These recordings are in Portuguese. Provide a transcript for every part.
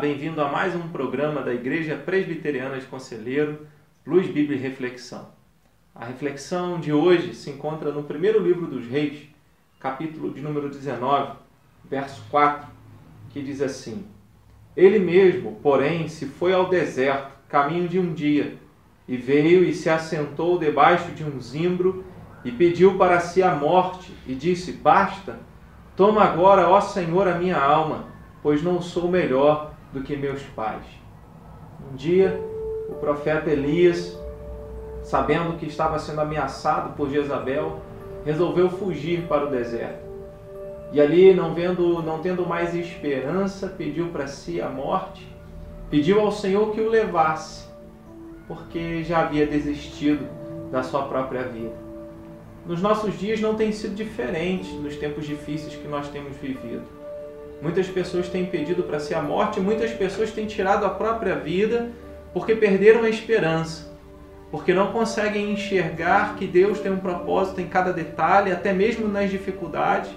Bem-vindo a mais um programa da Igreja Presbiteriana de Conselheiro, Luz Bíblia e Reflexão. A reflexão de hoje se encontra no primeiro livro dos Reis, capítulo de número 19, verso 4, que diz assim: Ele mesmo, porém, se foi ao deserto, caminho de um dia, e veio e se assentou debaixo de um zimbro e pediu para si a morte, e disse: Basta, toma agora, ó Senhor, a minha alma pois não sou melhor do que meus pais. Um dia, o profeta Elias, sabendo que estava sendo ameaçado por Jezabel, resolveu fugir para o deserto. E ali, não vendo, não tendo mais esperança, pediu para si a morte, pediu ao Senhor que o levasse, porque já havia desistido da sua própria vida. Nos nossos dias não tem sido diferente nos tempos difíceis que nós temos vivido. Muitas pessoas têm pedido para si a morte, muitas pessoas têm tirado a própria vida porque perderam a esperança, porque não conseguem enxergar que Deus tem um propósito em cada detalhe, até mesmo nas dificuldades,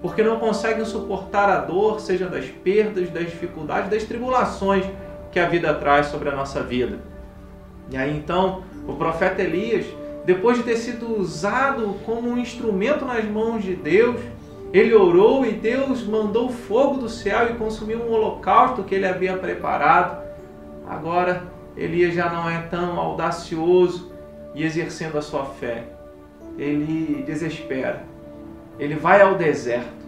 porque não conseguem suportar a dor, seja das perdas, das dificuldades, das tribulações que a vida traz sobre a nossa vida. E aí então, o profeta Elias, depois de ter sido usado como um instrumento nas mãos de Deus, ele orou e Deus mandou fogo do céu e consumiu um holocausto que ele havia preparado. Agora Elias já não é tão audacioso e exercendo a sua fé. Ele desespera. Ele vai ao deserto.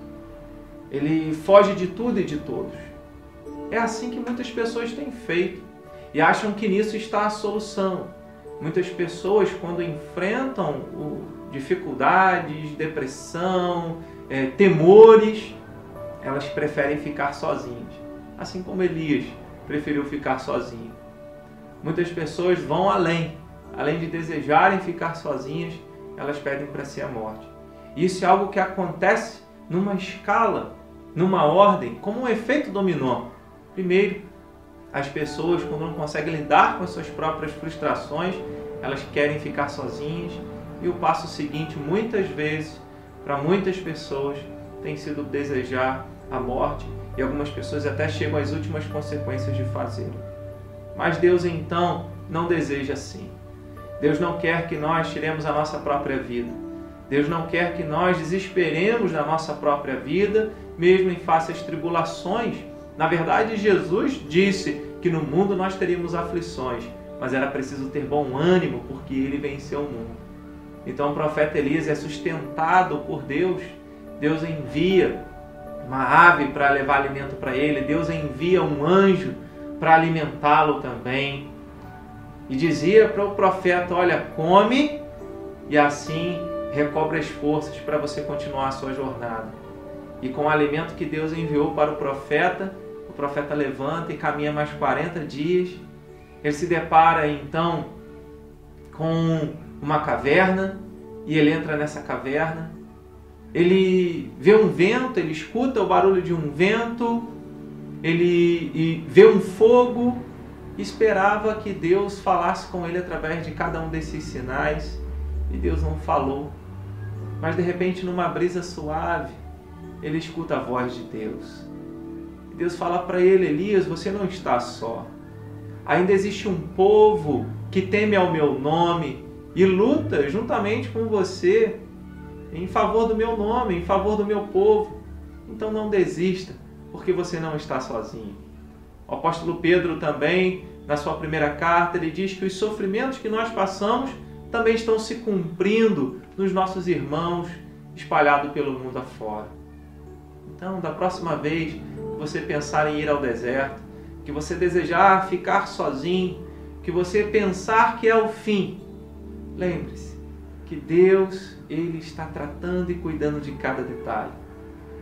Ele foge de tudo e de todos. É assim que muitas pessoas têm feito e acham que nisso está a solução. Muitas pessoas, quando enfrentam dificuldades, depressão, é, temores, elas preferem ficar sozinhas. Assim como Elias preferiu ficar sozinho. Muitas pessoas vão além. Além de desejarem ficar sozinhas, elas pedem para si a morte. Isso é algo que acontece numa escala, numa ordem, como um efeito dominó. Primeiro, as pessoas, quando não conseguem lidar com as suas próprias frustrações, elas querem ficar sozinhas. E o passo seguinte, muitas vezes, para muitas pessoas tem sido desejar a morte e algumas pessoas até chegam às últimas consequências de fazê-lo. Mas Deus então não deseja assim. Deus não quer que nós tiremos a nossa própria vida. Deus não quer que nós desesperemos na nossa própria vida, mesmo em face às tribulações. Na verdade, Jesus disse que no mundo nós teríamos aflições, mas era preciso ter bom ânimo, porque ele venceu o mundo. Então o profeta Elias é sustentado por Deus. Deus envia uma ave para levar alimento para ele, Deus envia um anjo para alimentá-lo também. E dizia para o profeta: Olha, come e assim recobre as forças para você continuar a sua jornada. E com o alimento que Deus enviou para o profeta, o profeta levanta e caminha mais 40 dias. Ele se depara então com uma caverna e ele entra nessa caverna. Ele vê um vento, ele escuta o barulho de um vento, ele vê um fogo, esperava que Deus falasse com ele através de cada um desses sinais e Deus não falou. Mas de repente, numa brisa suave, ele escuta a voz de Deus. E Deus fala para ele: Elias, você não está só. Ainda existe um povo que teme ao meu nome e luta juntamente com você em favor do meu nome, em favor do meu povo. Então não desista, porque você não está sozinho. O apóstolo Pedro também, na sua primeira carta, ele diz que os sofrimentos que nós passamos também estão se cumprindo nos nossos irmãos espalhados pelo mundo afora. Então, da próxima vez que você pensar em ir ao deserto, que você desejar ficar sozinho, que você pensar que é o fim, Lembre-se que Deus ele está tratando e cuidando de cada detalhe.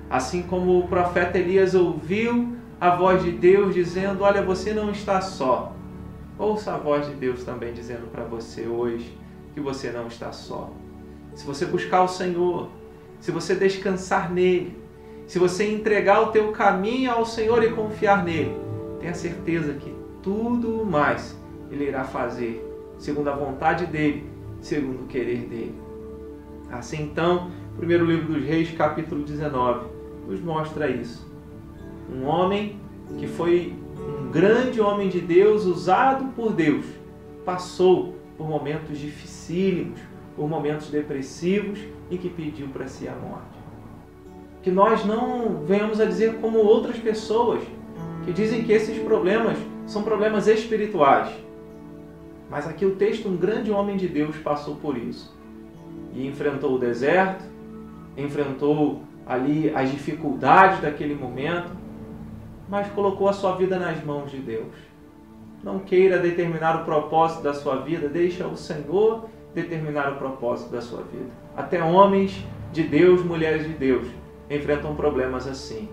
Assim como o profeta Elias ouviu a voz de Deus dizendo: Olha, você não está só. Ouça a voz de Deus também dizendo para você hoje que você não está só. Se você buscar o Senhor, se você descansar nele, se você entregar o teu caminho ao Senhor e confiar nele, tenha certeza que tudo mais ele irá fazer segundo a vontade dele segundo o querer dele. Assim então, o primeiro livro dos Reis, capítulo 19, nos mostra isso. Um homem que foi um grande homem de Deus, usado por Deus, passou por momentos dificílimos, por momentos depressivos e que pediu para si a morte. Que nós não venhamos a dizer como outras pessoas que dizem que esses problemas são problemas espirituais. Mas aqui o texto, um grande homem de Deus passou por isso. E enfrentou o deserto, enfrentou ali as dificuldades daquele momento, mas colocou a sua vida nas mãos de Deus. Não queira determinar o propósito da sua vida, deixa o Senhor determinar o propósito da sua vida. Até homens de Deus, mulheres de Deus, enfrentam problemas assim.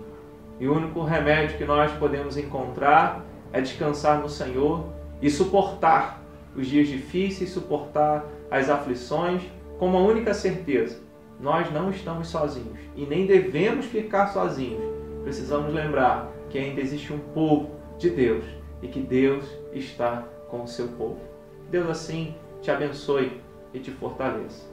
E o único remédio que nós podemos encontrar é descansar no Senhor e suportar os dias difíceis, suportar as aflições, com uma única certeza: nós não estamos sozinhos e nem devemos ficar sozinhos. Precisamos lembrar que ainda existe um povo de Deus e que Deus está com o seu povo. Deus assim te abençoe e te fortaleça.